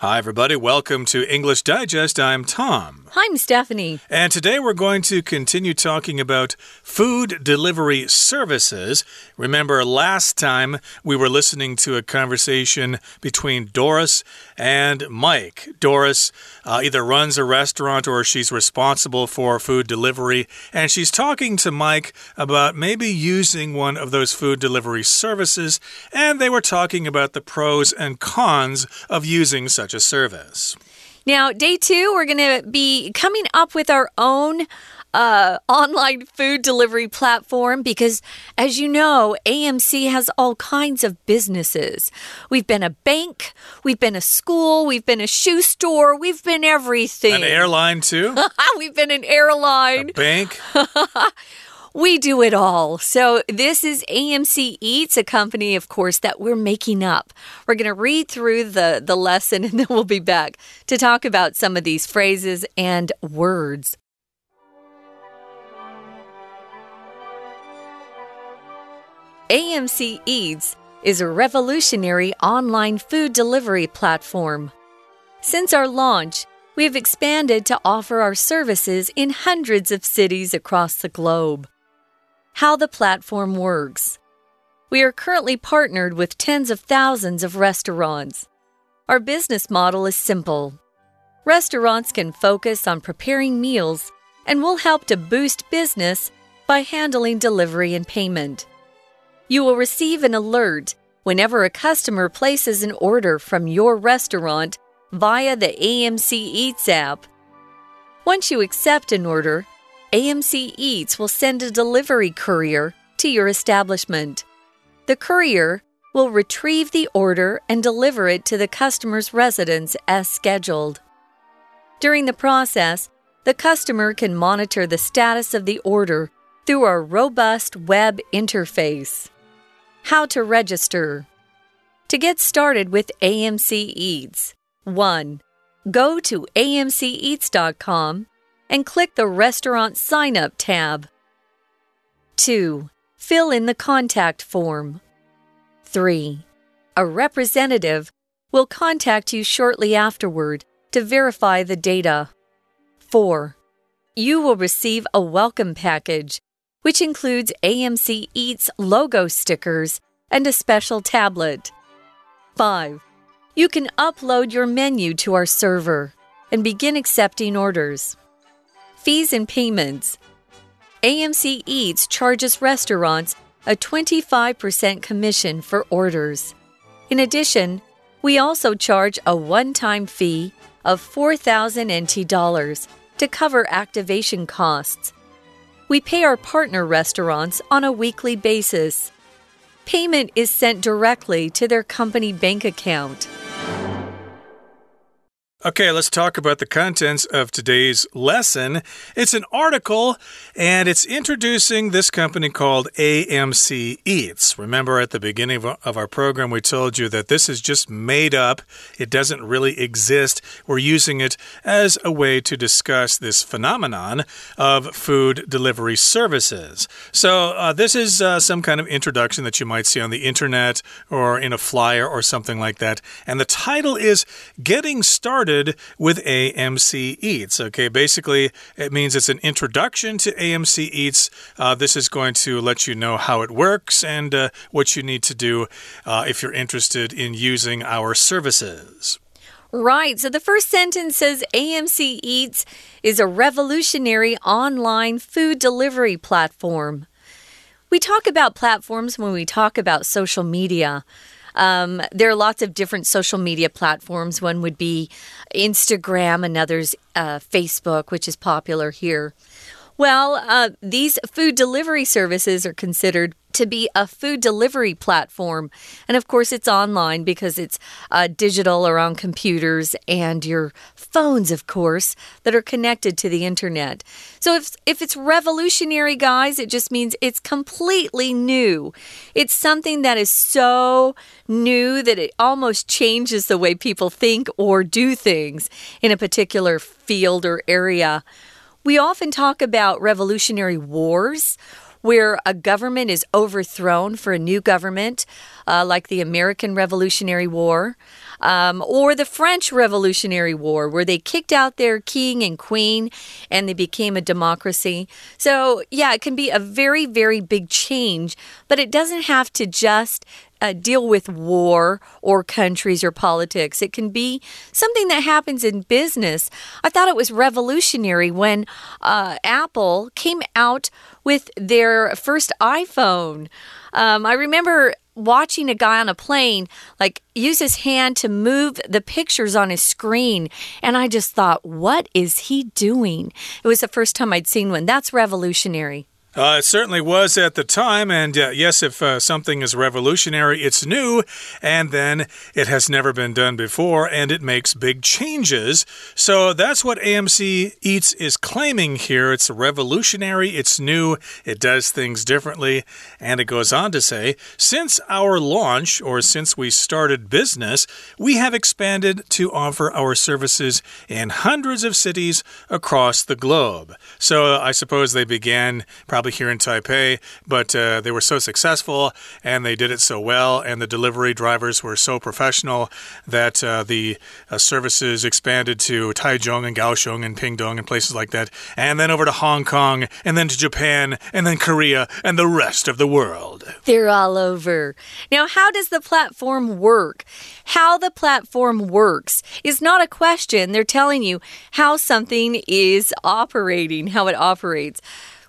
Hi, everybody. Welcome to English Digest. I'm Tom. I'm Stephanie. And today we're going to continue talking about food delivery services. Remember, last time we were listening to a conversation between Doris and Mike. Doris uh, either runs a restaurant or she's responsible for food delivery. And she's talking to Mike about maybe using one of those food delivery services. And they were talking about the pros and cons of using such such a service. Now, day two, we're going to be coming up with our own uh, online food delivery platform because, as you know, AMC has all kinds of businesses. We've been a bank, we've been a school, we've been a shoe store, we've been everything. An airline, too? we've been an airline. A bank. We do it all. So, this is AMC Eats, a company, of course, that we're making up. We're going to read through the, the lesson and then we'll be back to talk about some of these phrases and words. AMC Eats is a revolutionary online food delivery platform. Since our launch, we have expanded to offer our services in hundreds of cities across the globe how the platform works. We are currently partnered with tens of thousands of restaurants. Our business model is simple. Restaurants can focus on preparing meals and will help to boost business by handling delivery and payment. You will receive an alert whenever a customer places an order from your restaurant via the AMC Eats app. Once you accept an order, AMC Eats will send a delivery courier to your establishment. The courier will retrieve the order and deliver it to the customer's residence as scheduled. During the process, the customer can monitor the status of the order through our robust web interface. How to register. To get started with AMC Eats, 1. Go to amceats.com and click the Restaurant Sign Up tab. 2. Fill in the contact form. 3. A representative will contact you shortly afterward to verify the data. 4. You will receive a welcome package, which includes AMC Eats logo stickers and a special tablet. 5. You can upload your menu to our server and begin accepting orders. Fees and payments. AMC Eats charges restaurants a 25% commission for orders. In addition, we also charge a one time fee of 4,000 NT dollars to cover activation costs. We pay our partner restaurants on a weekly basis. Payment is sent directly to their company bank account. Okay, let's talk about the contents of today's lesson. It's an article and it's introducing this company called AMC Eats. Remember at the beginning of our program, we told you that this is just made up, it doesn't really exist. We're using it as a way to discuss this phenomenon of food delivery services. So, uh, this is uh, some kind of introduction that you might see on the internet or in a flyer or something like that. And the title is Getting Started started with AMC Eats. Okay, basically, it means it's an introduction to AMC Eats. Uh, this is going to let you know how it works and uh, what you need to do uh, if you're interested in using our services. Right. So the first sentence says AMC Eats is a revolutionary online food delivery platform. We talk about platforms when we talk about social media. Um, there are lots of different social media platforms. One would be Instagram, another's uh, Facebook, which is popular here. Well, uh, these food delivery services are considered to be a food delivery platform. And of course, it's online because it's uh, digital or on computers and your phones, of course, that are connected to the internet. So if, if it's revolutionary, guys, it just means it's completely new. It's something that is so new that it almost changes the way people think or do things in a particular field or area. We often talk about revolutionary wars where a government is overthrown for a new government, uh, like the American Revolutionary War. Um, or the French Revolutionary War, where they kicked out their king and queen and they became a democracy. So, yeah, it can be a very, very big change, but it doesn't have to just uh, deal with war or countries or politics. It can be something that happens in business. I thought it was revolutionary when uh, Apple came out with their first iPhone. Um, I remember watching a guy on a plane like use his hand to move the pictures on his screen and i just thought what is he doing it was the first time i'd seen one that's revolutionary uh, it certainly was at the time, and uh, yes, if uh, something is revolutionary, it's new, and then it has never been done before, and it makes big changes. So that's what AMC Eats is claiming here. It's revolutionary, it's new, it does things differently, and it goes on to say since our launch, or since we started business, we have expanded to offer our services in hundreds of cities across the globe. So I suppose they began probably here in Taipei, but uh, they were so successful and they did it so well, and the delivery drivers were so professional that uh, the uh, services expanded to Taichung and Kaohsiung and Pingtung and places like that, and then over to Hong Kong, and then to Japan, and then Korea, and the rest of the world. They're all over. Now, how does the platform work? How the platform works is not a question. They're telling you how something is operating, how it operates.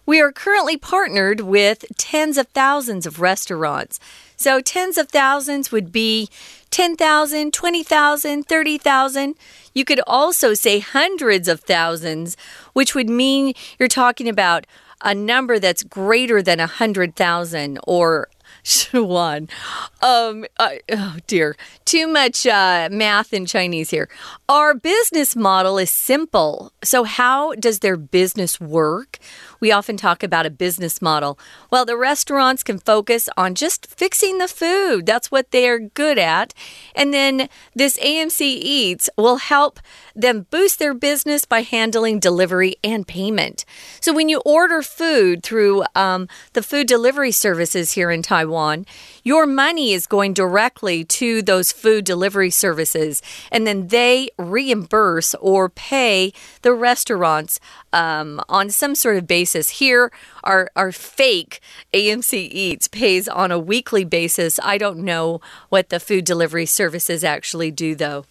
We are currently partnered with tens of thousands of restaurants. So, tens of thousands would be 10,000, 20,000, 30,000. You could also say hundreds of thousands, which would mean you're talking about a number that's greater than 100,000 or one. Um, uh, oh dear, too much uh, math in Chinese here. Our business model is simple. So, how does their business work? We often talk about a business model. Well, the restaurants can focus on just fixing the food. That's what they are good at. And then this AMC Eats will help them boost their business by handling delivery and payment. So when you order food through um, the food delivery services here in Taiwan, your money is going directly to those food delivery services, and then they reimburse or pay the restaurants um, on some sort of basis. Here, our, our fake AMC Eats pays on a weekly basis. I don't know what the food delivery services actually do, though.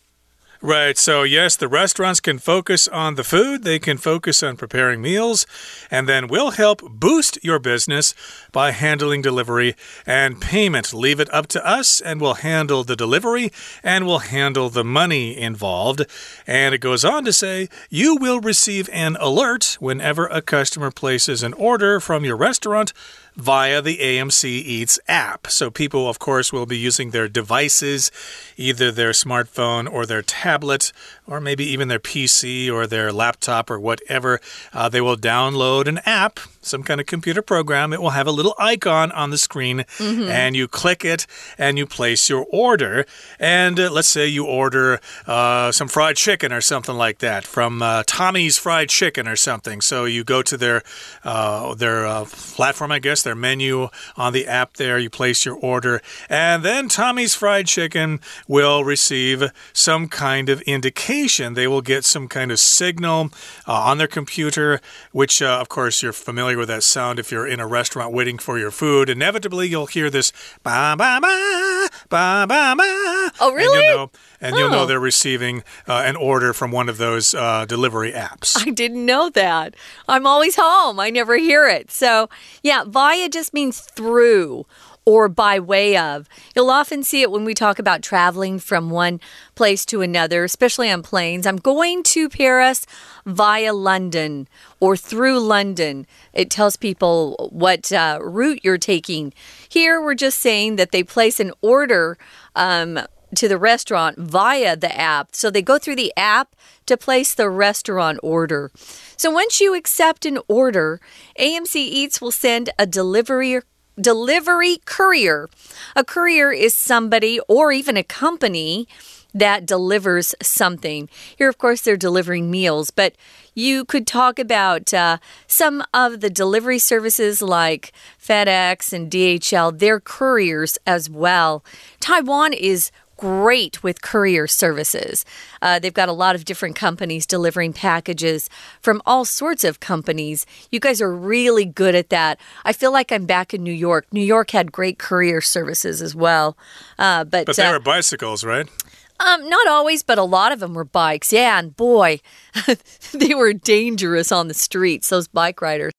Right. So, yes, the restaurants can focus on the food, they can focus on preparing meals, and then we'll help boost your business by handling delivery and payment. Leave it up to us, and we'll handle the delivery and we'll handle the money involved. And it goes on to say you will receive an alert whenever a customer places an order from your restaurant via the AMC Eats app. So people, of course, will be using their devices, either their smartphone or their tablet, or maybe even their PC or their laptop or whatever. Uh, they will download an app some kind of computer program, it will have a little icon on the screen, mm -hmm. and you click it and you place your order. And uh, let's say you order uh, some fried chicken or something like that from uh, Tommy's Fried Chicken or something. So you go to their uh, their uh, platform, I guess, their menu on the app there. You place your order, and then Tommy's Fried Chicken will receive some kind of indication. They will get some kind of signal uh, on their computer, which, of course, you're familiar with that sound if you're in a restaurant waiting for your food. Inevitably, you'll hear this ba ba ba ba ba ba. Oh, really? And you'll know, and oh. you'll know they're receiving uh, an order from one of those uh, delivery apps. I didn't know that. I'm always home. I never hear it. So, yeah, via just means through or by way of. You'll often see it when we talk about traveling from one place to another, especially on planes. I'm going to Paris via London or through London. It tells people what uh, route you're taking. Here, we're just saying that they place an order. Um, to the restaurant via the app. So they go through the app to place the restaurant order. So once you accept an order, AMC Eats will send a delivery delivery courier. A courier is somebody or even a company that delivers something. Here, of course, they're delivering meals, but you could talk about uh, some of the delivery services like FedEx and DHL, they're couriers as well. Taiwan is great with courier services. Uh, they've got a lot of different companies delivering packages from all sorts of companies. You guys are really good at that. I feel like I'm back in New York. New York had great courier services as well. Uh, but but they uh, were bicycles, right? Um, not always, but a lot of them were bikes. Yeah, and boy, they were dangerous on the streets, those bike riders.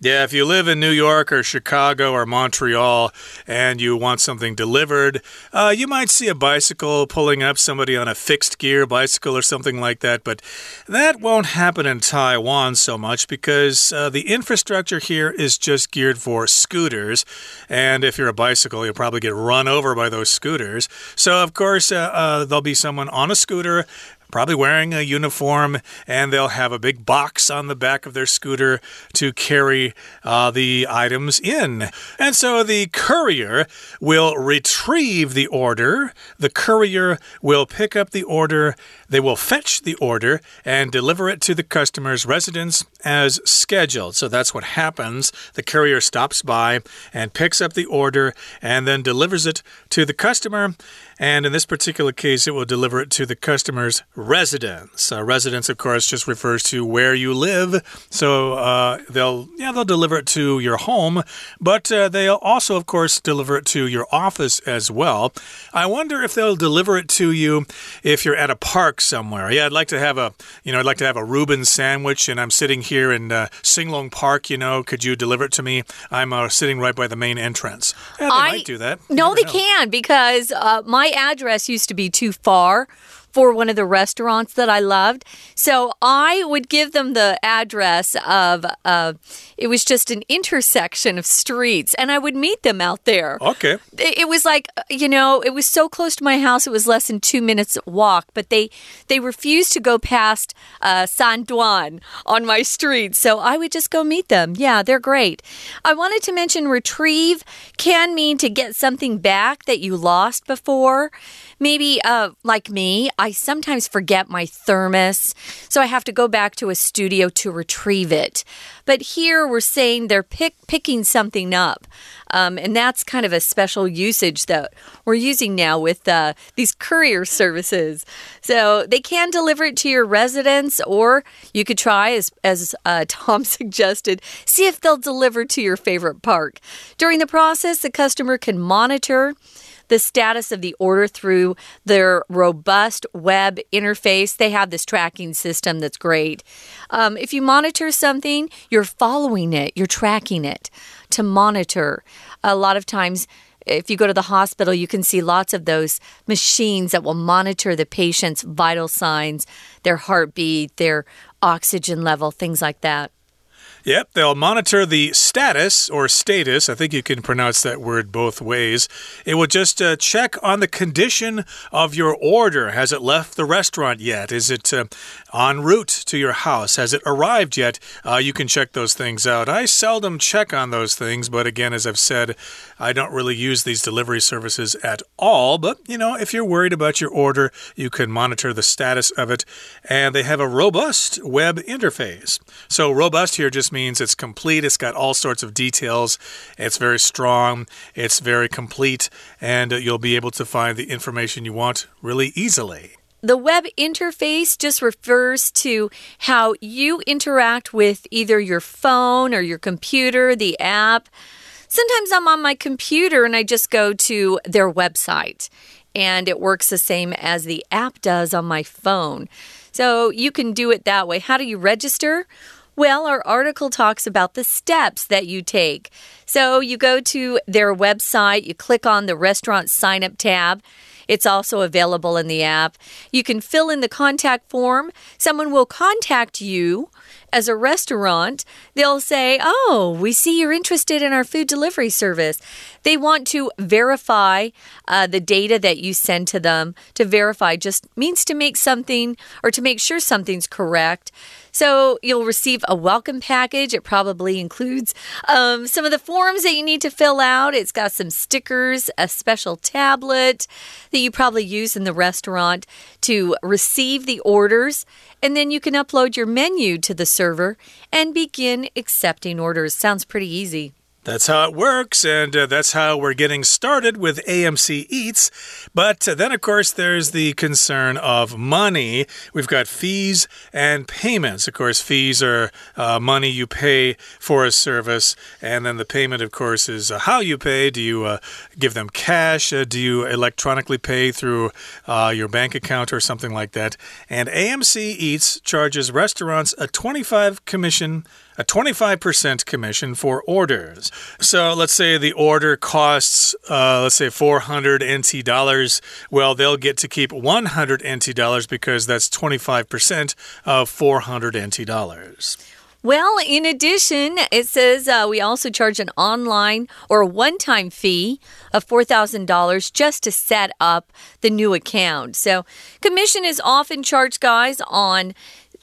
Yeah, if you live in New York or Chicago or Montreal and you want something delivered, uh, you might see a bicycle pulling up somebody on a fixed gear bicycle or something like that. But that won't happen in Taiwan so much because uh, the infrastructure here is just geared for scooters. And if you're a bicycle, you'll probably get run over by those scooters. So, of course, uh, uh there'll be someone on a scooter probably wearing a uniform, and they'll have a big box on the back of their scooter to carry uh, the items in. And so the courier will retrieve the order, the courier will pick up the order, they will fetch the order and deliver it to the customer's residence as scheduled. So that's what happens. The courier stops by and picks up the order and then delivers it to the customer. And in this particular case, it will deliver it to the customer's residence. Uh, residence, of course, just refers to where you live. So uh, they'll, yeah, they'll deliver it to your home, but uh, they'll also, of course, deliver it to your office as well. I wonder if they'll deliver it to you if you're at a park somewhere. Yeah, I'd like to have a, you know, I'd like to have a Reuben sandwich, and I'm sitting here in uh, Singlong Park. You know, could you deliver it to me? I'm uh, sitting right by the main entrance. Yeah, they I, might do that. No, they know. can because uh, my address used to be too far for one of the restaurants that I loved. So I would give them the address of, uh, it was just an intersection of streets, and I would meet them out there. Okay. It, was like, you know, it was so close to my house, it was less than two minutes walk, but they, they refused to go past uh, San Duan on my street. So I would just go meet them. Yeah, they're great. I wanted to mention retrieve can mean to get something back that you lost before. Maybe, uh, like me, I sometimes forget my thermos, so I have to go back to a studio to retrieve it. But here we're saying they're pick, picking something up. Um, and that's kind of a special usage that we're using now with uh, these courier services. So they can deliver it to your residence, or you could try, as, as uh, Tom suggested, see if they'll deliver to your favorite park. During the process, the customer can monitor the status of the order through their robust web interface. They have this tracking system that's great. Um, if you monitor something, you're following it, you're tracking it to monitor. A lot of times, if you go to the hospital, you can see lots of those machines that will monitor the patient's vital signs, their heartbeat, their oxygen level, things like that. Yep, they'll monitor the status or status. I think you can pronounce that word both ways. It will just uh, check on the condition of your order. Has it left the restaurant yet? Is it uh, en route to your house? Has it arrived yet? Uh, you can check those things out. I seldom check on those things, but again, as I've said, I don't really use these delivery services at all. But, you know, if you're worried about your order, you can monitor the status of it. And they have a robust web interface. So, robust here just means it's complete, it's got all sorts of details, it's very strong, it's very complete, and you'll be able to find the information you want really easily. The web interface just refers to how you interact with either your phone or your computer, the app. Sometimes I'm on my computer and I just go to their website, and it works the same as the app does on my phone. So you can do it that way. How do you register? Well, our article talks about the steps that you take. So you go to their website, you click on the restaurant sign up tab. It's also available in the app. You can fill in the contact form. Someone will contact you as a restaurant, they'll say, Oh, we see you're interested in our food delivery service. They want to verify uh, the data that you send to them. To verify just means to make something or to make sure something's correct. So you'll receive a welcome package. It probably includes um, some of the forms that you need to fill out. It's got some stickers, a special tablet that you probably use in the restaurant to receive the orders. And then you can upload your menu to the server and begin accepting orders. Sounds pretty easy. That's how it works, and uh, that's how we're getting started with AMC Eats. But uh, then, of course, there's the concern of money. We've got fees and payments. Of course, fees are uh, money you pay for a service, and then the payment, of course, is uh, how you pay. Do you uh, give them cash? Uh, do you electronically pay through your bank account or something like that? And AMC Eats charges restaurants a 25 commission a 25% commission for orders. So let's say the order costs, uh, let's say 400 NT dollars. Well, they'll get to keep 100 NT dollars because that's 25% of 400 NT dollars. Well, in addition, it says uh, we also charge an online or one time fee of $4,000 just to set up the new account. So, commission is often charged, guys, on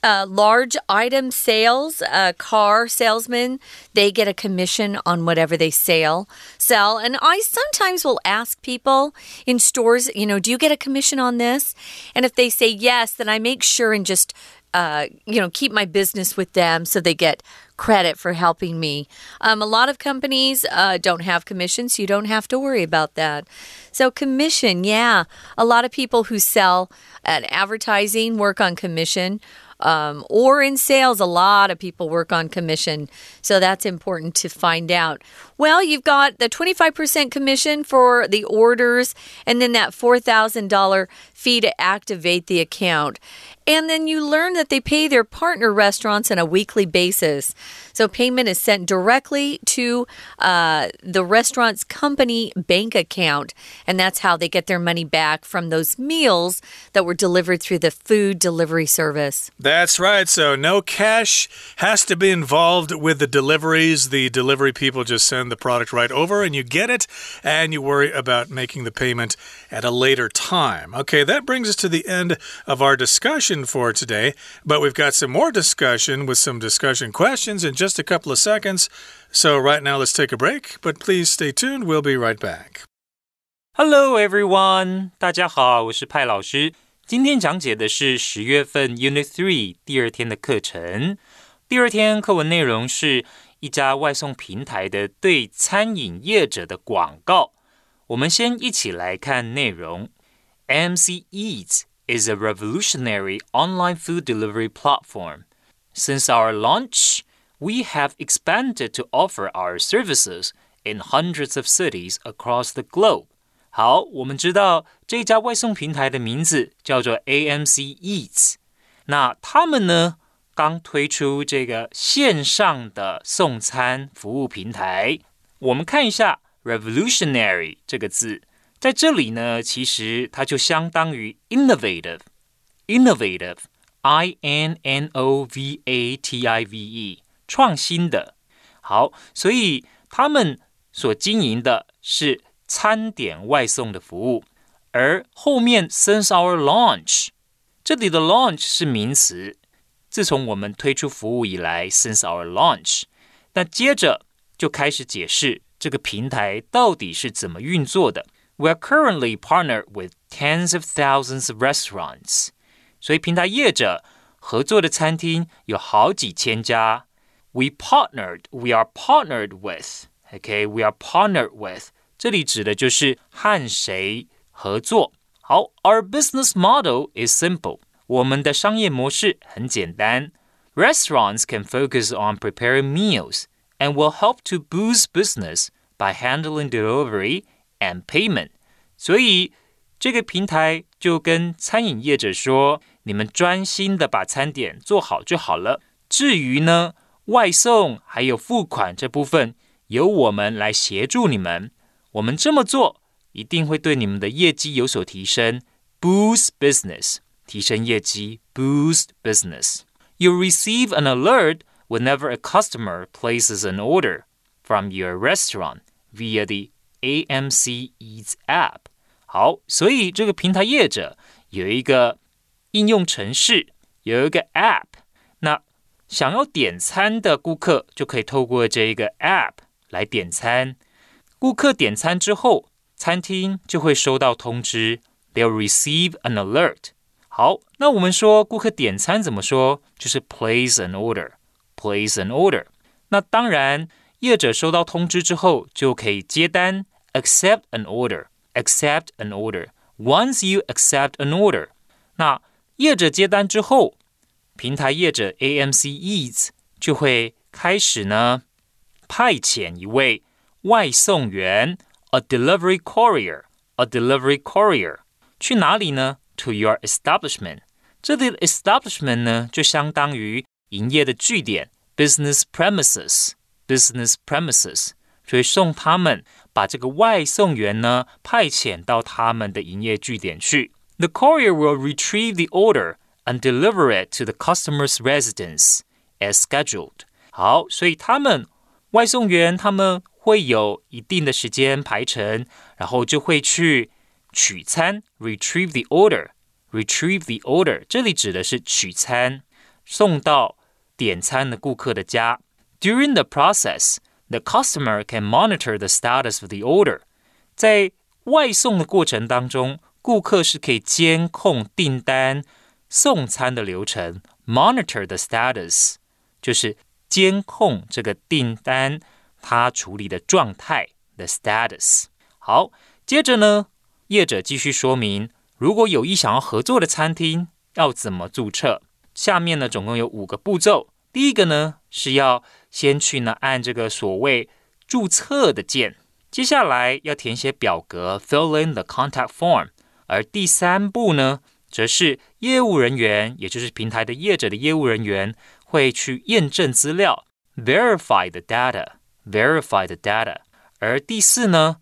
uh, large item sales, uh, car salesmen, they get a commission on whatever they sell. Sell, and I sometimes will ask people in stores, you know, do you get a commission on this? And if they say yes, then I make sure and just uh, you know, keep my business with them so they get credit for helping me. Um, a lot of companies uh, don't have commissions, so you don't have to worry about that. So, commission, yeah. A lot of people who sell at advertising work on commission um, or in sales, a lot of people work on commission. So that's important to find out. Well, you've got the 25% commission for the orders and then that $4,000 fee to activate the account. And then you learn that they pay their partner restaurants on a weekly basis. So payment is sent directly to uh, the restaurant's company bank account. And that's how they get their money back from those meals that were delivered through the food delivery service. That's right. So no cash has to be involved with the deliveries. The delivery people just send the product right over and you get it, and you worry about making the payment at a later time. Okay, that brings us to the end of our discussion discussion for today, but we've got some more discussion with some discussion questions in just a couple of seconds. So, right now, let's take a break, but please stay tuned. We'll be right back. Hello, everyone. 大家好，我是派老师。今天讲解的是十月份 Unit Three 第二天的课程。第二天课文内容是一家外送平台的对餐饮业者的广告。我们先一起来看内容。AMC Eats is a revolutionary online food delivery platform. Since our launch, we have expanded to offer our services in hundreds of cities across the globe. 好，我们知道这家外送平台的名字叫做 AMC Eats。那他们呢？刚推出这个线上的送餐服务平台，我们看一下 “revolutionary” 这个字， 在这里呢，其实它就相当于 “innovative”，innovative，i n n o v a t i v e，创新的。好，所以他们所经营的是餐点外送的服务，而后面 “since our launch”，这里的 “launch” 是名词。自从我们推出服务以来，since our launch，那接着就开始解释这个平台到底是怎么运作的。We are currently partnered with tens of thousands of restaurants，所以平台业者合作的餐厅有好几千家。We partnered, we are partnered with. Okay, we are partnered with. 这里指的就是和谁合作。好，Our business model is simple. 我们的商业模式很简单，Restaurants can focus on preparing meals and will help to boost business by handling delivery and payment。所以这个平台就跟餐饮业者说：“你们专心的把餐点做好就好了。至于呢，外送还有付款这部分，由我们来协助你们。我们这么做一定会对你们的业绩有所提升，boost business。”提升业绩，boost business. You receive an alert whenever a customer places an order from your restaurant via the AMC Eats app。好，所以这个平台业者有一个应用程式，有一个 app。那想要点餐的顾客就可以透过这一个 app 来点餐。顾客点餐之后，餐厅就会收到通知，they'll receive an alert。好，那我们说顾客点餐怎么说？就是 place an order，place an order。那当然，业者收到通知之后就可以接单 ，accept an order，accept an order。Once you accept an order，那业者接单之后，平台业者 AMC Eats 就会开始呢派遣一位外送员，a delivery courier，a delivery courier 去哪里呢？to your establishment。这里的 establishment 呢，就相当于营业的据点 business premises business premises， 所以送他们把这个外送员呢派遣到他们的营业据点去。The courier will retrieve the order and deliver it to the customer's residence as scheduled。好，所以他们外送员他们会有一定的时间排程，然后就会去取餐，retrieve the order，retrieve the order，这里指的是取餐，送到点餐的顾客的家。During the process, the customer can monitor the status of the order。在外送的过程当中，顾客是可以监控订单送餐的流程，monitor the status，就是监控这个订单它处理的状态的 status。好，接着呢？业者继续说明，如果有意想要合作的餐厅要怎么注册？下面呢总共有五个步骤。第一个呢是要 先去呢按这个所谓注册的键，接下来要填写表格，fill in the contact form。而第三步呢，则是业务人员，也就是平台的业者的业务人员会去验证资料，verify the data，verify the data。而第四呢，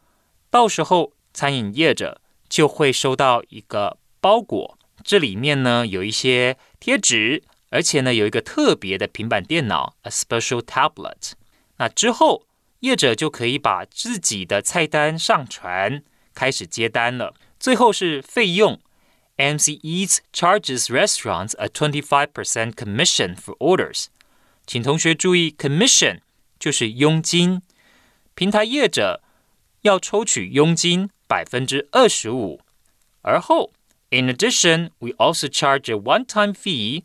到时候。餐饮业者就会收到一个包裹，这里面呢有一些贴纸，而且呢有一个特别的平板电脑，a special tablet。那之后，业者就可以把自己的菜单上传，开始接单了。最后是费用，AMC Eats charges restaurants a twenty-five percent commission for orders。请同学注意，commission 就是佣金，平台业者要抽取佣金百分之二十五。而后，in addition，we also charge a one-time fee。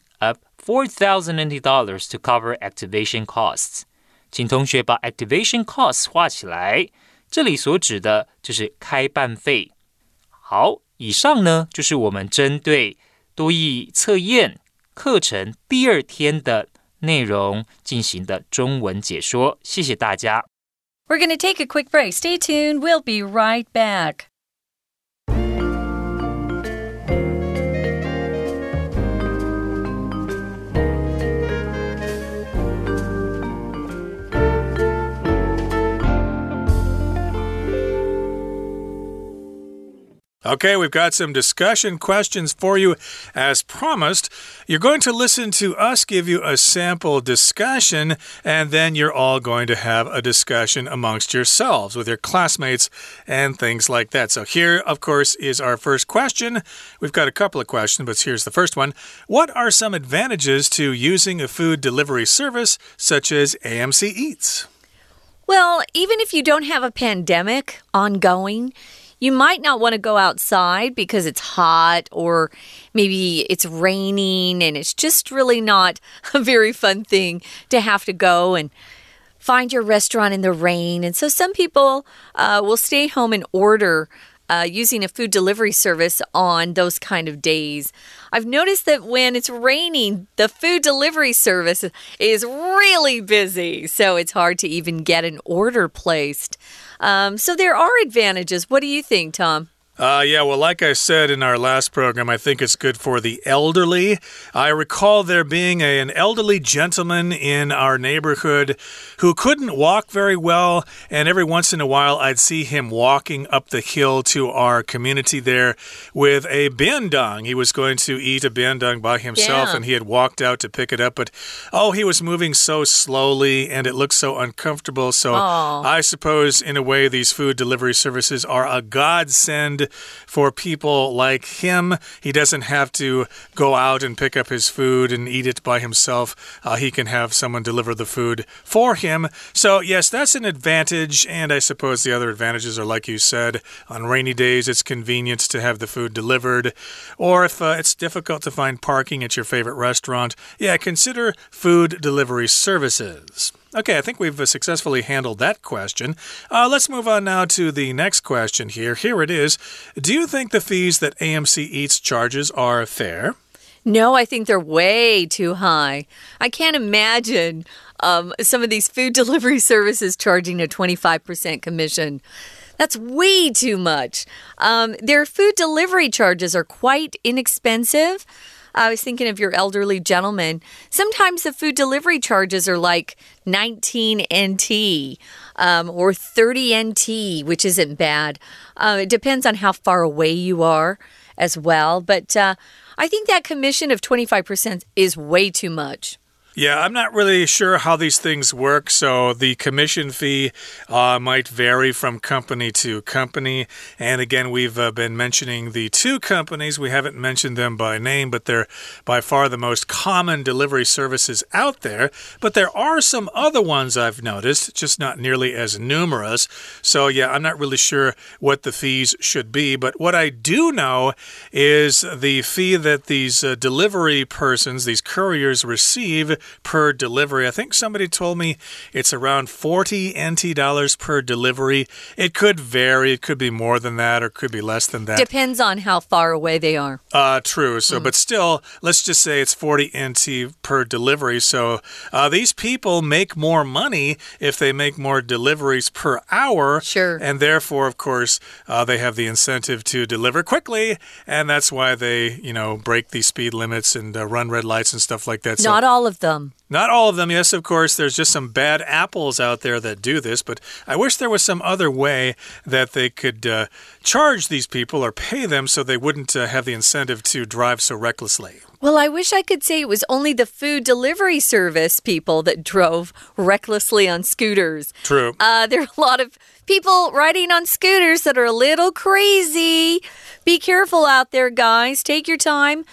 of four thousand NT dollars to cover activation costs。请同学把 activation costs 画起来，这里所指的就是开办费。好，以上呢就是我们针对多益测验课程第二天的内容进行的中文解说。谢谢大家。We're going to take a quick break. Stay tuned. We'll be right back. Okay, we've got some discussion questions for you as promised. You're going to listen to us give you a sample discussion, and then you're all going to have a discussion amongst yourselves with your classmates and things like that. So, here, of course, is our first question. We've got a couple of questions, but here's the first one What are some advantages to using a food delivery service such as AMC Eats? Well, even if you don't have a pandemic ongoing, you might not want to go outside because it's hot or maybe it's raining and it's just really not a very fun thing to have to go and find your restaurant in the rain. And so some people uh, will stay home and order uh, using a food delivery service on those kind of days. I've noticed that when it's raining, the food delivery service is really busy, so it's hard to even get an order placed. Um, so there are advantages. What do you think, Tom? Uh, yeah, well, like I said in our last program, I think it's good for the elderly. I recall there being a, an elderly gentleman in our neighborhood who couldn't walk very well, and every once in a while I'd see him walking up the hill to our community there with a bindang. He was going to eat a bindang by himself, Yeah. and he had walked out to pick it up, but oh, he was moving so slowly and it looked so uncomfortable. So Aw. I suppose, in a way, these food delivery services are a godsend for people like him. He doesn't have to go out and pick up his food and eat it by himself. Uh, he can have someone deliver the food for him. So, yes, that's an advantage. And I suppose the other advantages are, like you said, on rainy days, it's convenient to have the food delivered. Or if uh, it's difficult to find parking at your favorite restaurant, yeah, consider food delivery services. Okay, I think we've uh, successfully handled that question. Uh, let's move on now to the next question here. Here it is Do you think the fees that AMC Eats charges are fair? No, I think they're way too high. I can't imagine um, some of these food delivery services charging a 25% commission. That's way too much. Um, their food delivery charges are quite inexpensive. I was thinking of your elderly gentleman. Sometimes the food delivery charges are like 19 NT um, or 30 NT, which isn't bad. Uh, it depends on how far away you are as well. But uh, I think that commission of 25% is way too much. Yeah, I'm not really sure how these things work. So the commission fee uh, might vary from company to company. And again, we've uh, been mentioning the two companies. We haven't mentioned them by name, but they're by far the most common delivery services out there. But there are some other ones I've noticed, just not nearly as numerous. So yeah, I'm not really sure what the fees should be. But what I do know is the fee that these uh, delivery persons, these couriers, receive per delivery. I think somebody told me it's around 40 NT dollars per delivery. It could vary. It could be more than that or it could be less than that. Depends on how far away they are. Uh, true. So, but still, let's just say it's 40 NT per delivery. So, uh, these people make more money if they make more deliveries per hour. Sure. And therefore, of course, uh, they have the incentive to deliver quickly. And that's why they, you know, break these speed limits and uh, run red lights and stuff like that. So, Not all of them. not all of them, yes, of course. There's just some bad apples out there that do this, but I wish there was some other way that they could uh, charge these people or pay them so they wouldn't uh, have the incentive to drive so recklessly. Well, I wish I could say it was only the food delivery service people that drove recklessly on scooters. True. Uh, there are a lot of people riding on scooters that are a little crazy. Be careful out there, guys. Take your time.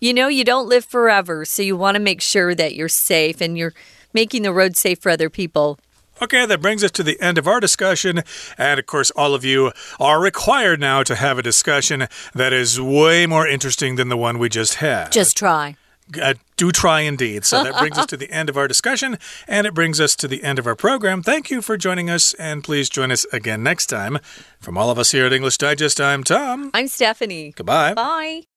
You know, you don't live forever, so you want to make sure that you're safe and you're making the road safe for other people. Okay, that brings us to the end of our discussion. And of course, all of you are required now to have a discussion that is way more interesting than the one we just had. Just try. Uh, do try indeed. So that brings us to the end of our discussion, and it brings us to the end of our program. Thank you for joining us, and please join us again next time. From all of us here at English Digest, I'm Tom. I'm Stephanie. Goodbye. Bye.